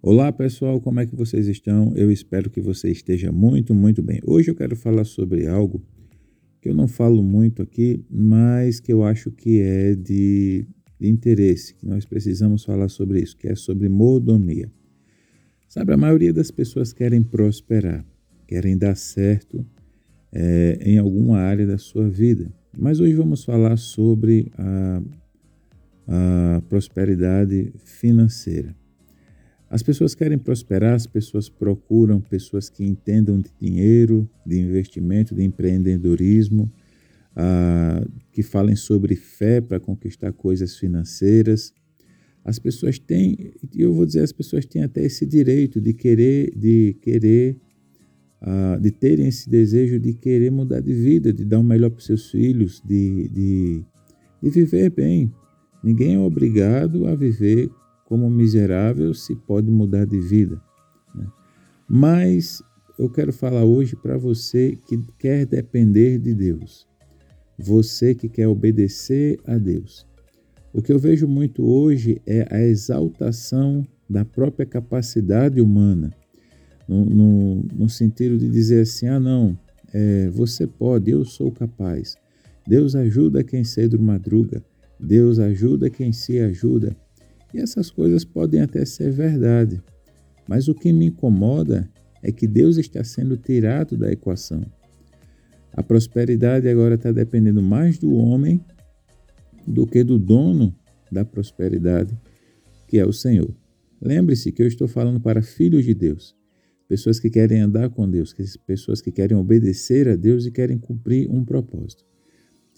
Olá pessoal, como é que vocês estão? Eu espero que você esteja muito, muito bem. Hoje eu quero falar sobre algo que eu não falo muito aqui, mas que eu acho que é de, de interesse, que nós precisamos falar sobre isso, que é sobre mordomia. Sabe, a maioria das pessoas querem prosperar, querem dar certo é, em alguma área da sua vida. Mas hoje vamos falar sobre a, a prosperidade financeira. As pessoas querem prosperar, as pessoas procuram pessoas que entendam de dinheiro, de investimento, de empreendedorismo, ah, que falem sobre fé para conquistar coisas financeiras. As pessoas têm, eu vou dizer, as pessoas têm até esse direito de querer, de querer, ah, de terem esse desejo de querer mudar de vida, de dar o melhor para seus filhos, de, de, de viver bem. Ninguém é obrigado a viver como miserável se pode mudar de vida. Né? Mas eu quero falar hoje para você que quer depender de Deus, você que quer obedecer a Deus. O que eu vejo muito hoje é a exaltação da própria capacidade humana, no, no, no sentido de dizer assim: ah, não, é, você pode, eu sou capaz. Deus ajuda quem cedo madruga, Deus ajuda quem se ajuda. E essas coisas podem até ser verdade, mas o que me incomoda é que Deus está sendo tirado da equação. A prosperidade agora está dependendo mais do homem do que do dono da prosperidade, que é o Senhor. Lembre-se que eu estou falando para filhos de Deus, pessoas que querem andar com Deus, pessoas que querem obedecer a Deus e querem cumprir um propósito.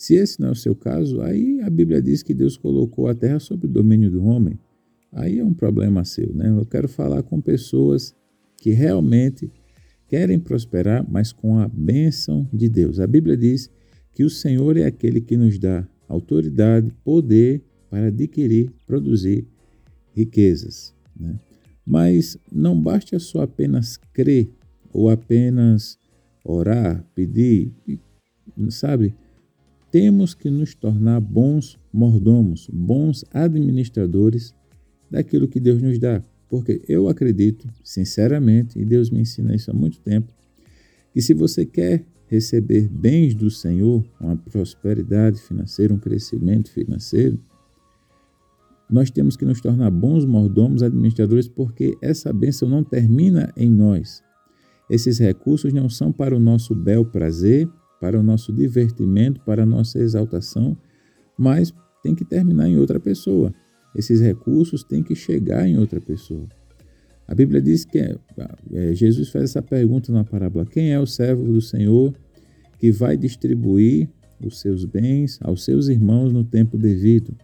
Se esse não é o seu caso, aí a Bíblia diz que Deus colocou a terra sob o domínio do homem. Aí é um problema seu, né? Eu quero falar com pessoas que realmente querem prosperar, mas com a bênção de Deus. A Bíblia diz que o Senhor é aquele que nos dá autoridade, poder para adquirir, produzir riquezas. Né? Mas não basta só apenas crer ou apenas orar, pedir, sabe? Temos que nos tornar bons mordomos, bons administradores daquilo que Deus nos dá. Porque eu acredito, sinceramente, e Deus me ensina isso há muito tempo, que se você quer receber bens do Senhor, uma prosperidade financeira, um crescimento financeiro, nós temos que nos tornar bons mordomos, administradores, porque essa bênção não termina em nós. Esses recursos não são para o nosso bel prazer, para o nosso divertimento, para a nossa exaltação, mas tem que terminar em outra pessoa. Esses recursos têm que chegar em outra pessoa. A Bíblia diz que é, é, Jesus faz essa pergunta na parábola: quem é o servo do Senhor que vai distribuir os seus bens aos seus irmãos no tempo devido?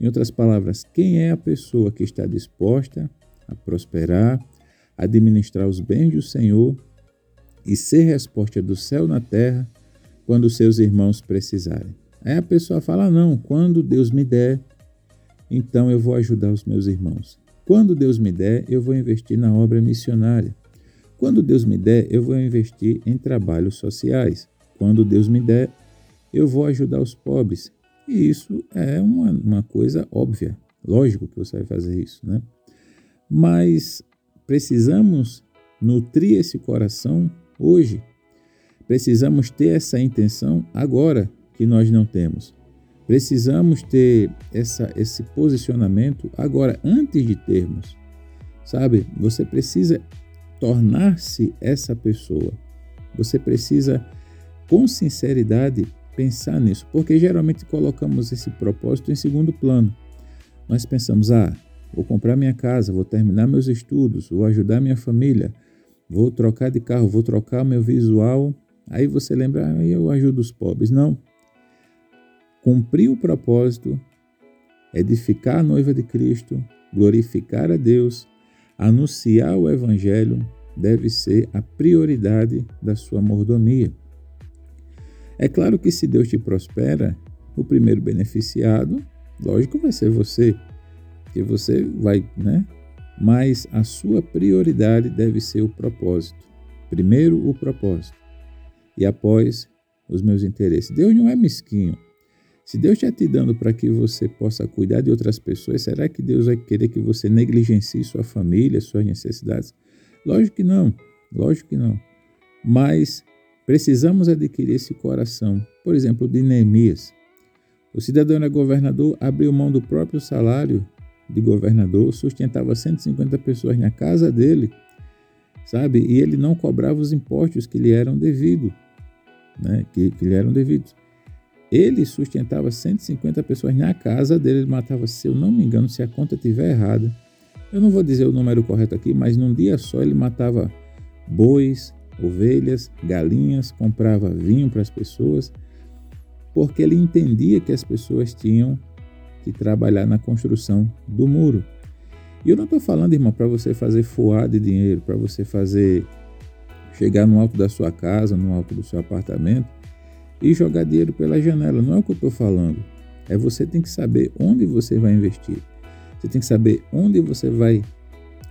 Em outras palavras, quem é a pessoa que está disposta a prosperar, administrar os bens do Senhor e ser resposta do céu na terra quando seus irmãos precisarem. Aí a pessoa fala: não, quando Deus me der, então eu vou ajudar os meus irmãos. Quando Deus me der, eu vou investir na obra missionária. Quando Deus me der, eu vou investir em trabalhos sociais. Quando Deus me der, eu vou ajudar os pobres. E isso é uma, uma coisa óbvia. Lógico que você vai fazer isso, né? Mas precisamos nutrir esse coração hoje. Precisamos ter essa intenção agora que nós não temos. Precisamos ter essa, esse posicionamento agora, antes de termos. Sabe, você precisa tornar-se essa pessoa. Você precisa, com sinceridade, pensar nisso, porque geralmente colocamos esse propósito em segundo plano. Nós pensamos, ah, vou comprar minha casa, vou terminar meus estudos, vou ajudar minha família, vou trocar de carro, vou trocar meu visual. Aí você lembra, ah, eu ajudo os pobres. Não. Cumprir o propósito, edificar a noiva de Cristo, glorificar a Deus, anunciar o Evangelho deve ser a prioridade da sua mordomia. É claro que se Deus te prospera, o primeiro beneficiado, lógico, vai ser você, que você vai, né, mas a sua prioridade deve ser o propósito. Primeiro o propósito e após os meus interesses. Deus não é mesquinho. Se Deus está te dando para que você possa cuidar de outras pessoas, será que Deus vai querer que você negligencie sua família, suas necessidades? Lógico que não, lógico que não. Mas precisamos adquirir esse coração. Por exemplo, de Neemias. O cidadão era governador, abriu mão do próprio salário de governador, sustentava 150 pessoas na casa dele, sabe? E ele não cobrava os impostos que lhe eram devidos, né? Que, que lhe eram devidos. Ele sustentava 150 pessoas na casa dele, ele matava, se eu não me engano, se a conta estiver errada, eu não vou dizer o número correto aqui, mas num dia só ele matava bois, ovelhas, galinhas, comprava vinho para as pessoas, porque ele entendia que as pessoas tinham que trabalhar na construção do muro. E eu não estou falando, irmão, para você fazer foar de dinheiro, para você fazer chegar no alto da sua casa, no alto do seu apartamento e jogar dinheiro pela janela. Não é o que eu estou falando. É você tem que saber onde você vai investir. Você tem que saber onde você vai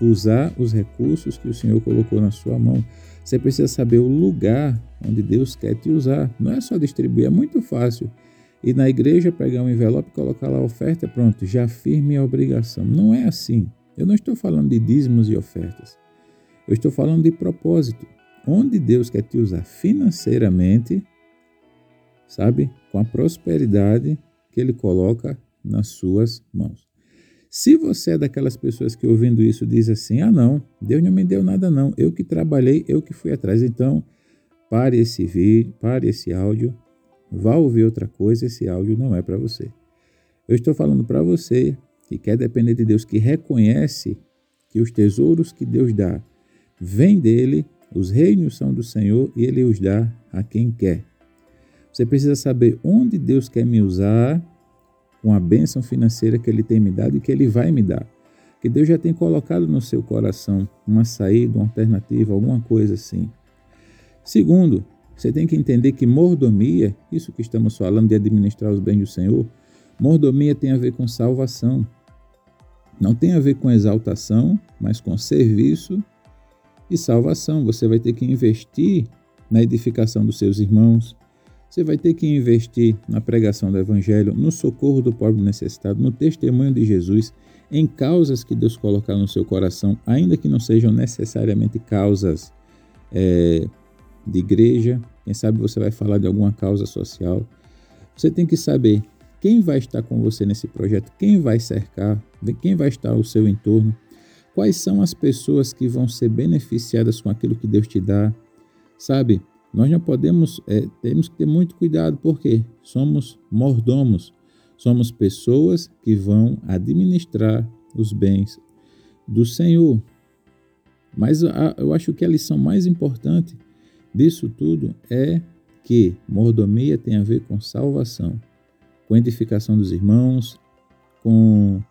usar os recursos que o Senhor colocou na sua mão. Você precisa saber o lugar onde Deus quer te usar. Não é só distribuir, é muito fácil. E na igreja pegar um envelope, colocar lá a oferta, pronto, já firme a obrigação. Não é assim. Eu não estou falando de dízimos e ofertas. Eu estou falando de propósito. Onde Deus quer te usar financeiramente, sabe? Com a prosperidade que Ele coloca nas suas mãos. Se você é daquelas pessoas que ouvindo isso diz assim: ah, não, Deus não me deu nada, não, eu que trabalhei, eu que fui atrás. Então, pare esse vídeo, pare esse áudio, vá ouvir outra coisa, esse áudio não é para você. Eu estou falando para você que quer depender de Deus, que reconhece que os tesouros que Deus dá vêm dele, os reinos são do Senhor e ele os dá a quem quer. Você precisa saber onde Deus quer me usar com a bênção financeira que Ele tem me dado e que Ele vai me dar. Que Deus já tem colocado no seu coração uma saída, uma alternativa, alguma coisa assim. Segundo, você tem que entender que mordomia, isso que estamos falando de administrar os bens do Senhor, mordomia tem a ver com salvação. Não tem a ver com exaltação, mas com serviço e salvação. Você vai ter que investir na edificação dos seus irmãos, você vai ter que investir na pregação do Evangelho, no socorro do pobre necessitado, no testemunho de Jesus, em causas que Deus colocar no seu coração, ainda que não sejam necessariamente causas é, de igreja. Quem sabe você vai falar de alguma causa social. Você tem que saber quem vai estar com você nesse projeto, quem vai cercar, quem vai estar ao seu entorno, quais são as pessoas que vão ser beneficiadas com aquilo que Deus te dá, sabe? Nós não podemos, é, temos que ter muito cuidado, porque somos mordomos, somos pessoas que vão administrar os bens do Senhor. Mas a, eu acho que a lição mais importante disso tudo é que mordomia tem a ver com salvação, com edificação dos irmãos, com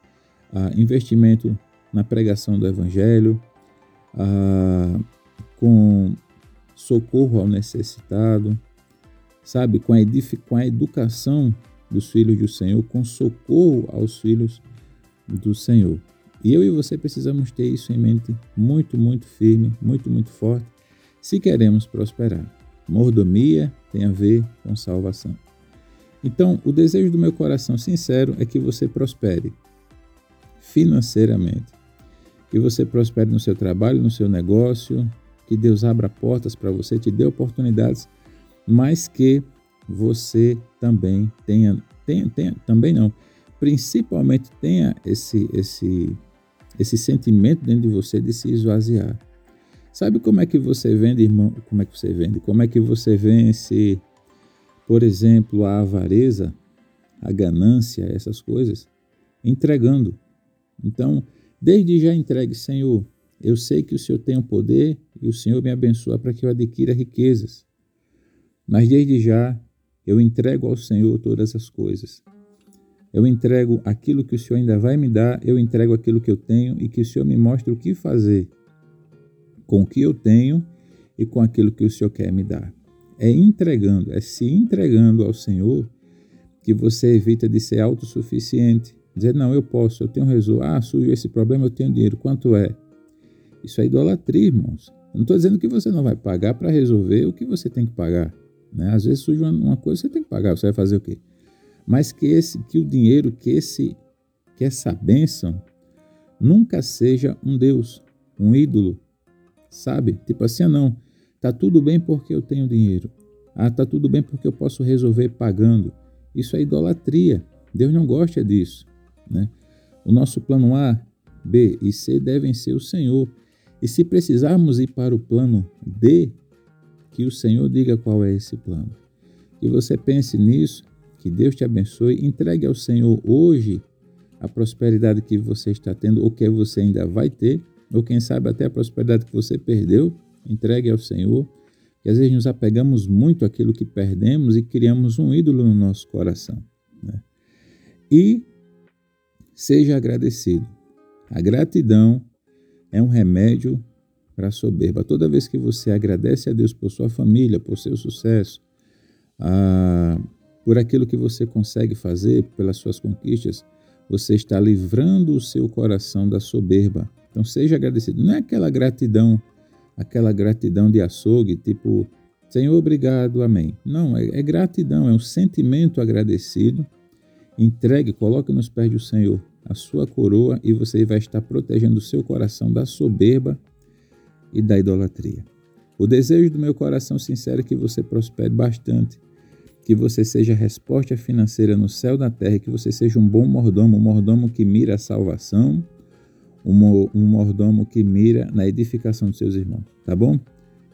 ah, investimento na pregação do Evangelho, com socorro ao necessitado, sabe, com a, com a educação dos filhos do Senhor, com socorro aos filhos do Senhor. E eu e você precisamos ter isso em mente muito, muito firme, muito, muito forte, se queremos prosperar. Mordomia tem a ver com salvação. Então, o desejo do meu coração sincero é que você prospere financeiramente, que você prospere no seu trabalho, no seu negócio, que Deus abra portas para você, te dê oportunidades, mas que você também tenha, tenha, tenha, também não, principalmente tenha esse, esse, esse sentimento dentro de você de se esvaziar. Sabe como é que você vende, irmão? Como é que você vende? Como é que você vence, por exemplo, a avareza, a ganância, essas coisas? Entregando. Então, desde já entregue, Senhor, eu sei que o Senhor tem o poder e o Senhor me abençoa para que eu adquira riquezas. Mas desde já eu entrego ao Senhor todas as coisas. Eu entrego aquilo que o Senhor ainda vai me dar, eu entrego aquilo que eu tenho e que o Senhor me mostre o que fazer com o que eu tenho e com aquilo que o Senhor quer me dar. É entregando, é se entregando ao Senhor que você evita de ser autossuficiente. Dizer, não, eu posso, eu tenho resolvido. Ah, surgiu esse problema, eu tenho dinheiro. Quanto é? Isso é idolatria, irmãos. Eu não estou dizendo que você não vai pagar para resolver o que você tem que pagar. Né? Às vezes surge uma, coisa que você tem que pagar, você vai fazer o quê? mas que esse que o dinheiro, que esse que essa bênção nunca seja um Deus, um ídolo, sabe? Tipo assim, ah, não, tá tudo bem porque eu tenho dinheiro. Ah, tá tudo bem porque eu posso resolver pagando. Isso é idolatria. Deus não gosta disso, né? O nosso plano A, B e C devem ser o Senhor. E se precisarmos ir para o plano D, que o Senhor diga qual é esse plano. Que você pense nisso, que Deus te abençoe, entregue ao Senhor hoje a prosperidade que você está tendo ou que você ainda vai ter, ou quem sabe até a prosperidade que você perdeu, entregue ao Senhor. Que às vezes nos apegamos muito àquilo que perdemos e criamos um ídolo no nosso coração. Né? E seja agradecido. A gratidão é um remédio para a soberba. Toda vez que você agradece a Deus por sua família, por seu sucesso, ah, por aquilo que você consegue fazer, pelas suas conquistas, você está livrando o seu coração da soberba. Então seja agradecido. Não é aquela gratidão, aquela gratidão de açougue, tipo, Senhor, obrigado, amém. Não, é, é gratidão, é um sentimento agradecido. Entregue, coloque nos pés do Senhor a sua coroa e você vai estar protegendo o seu coração da soberba e da idolatria. O desejo do meu coração sincero é que você prospere bastante que você seja resposta financeira no céu da terra, que você seja um bom mordomo, um mordomo que mira a salvação, um, um mordomo que mira na edificação dos seus irmãos, tá bom?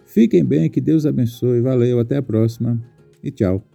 Fiquem bem, que Deus abençoe, valeu, até a próxima e tchau.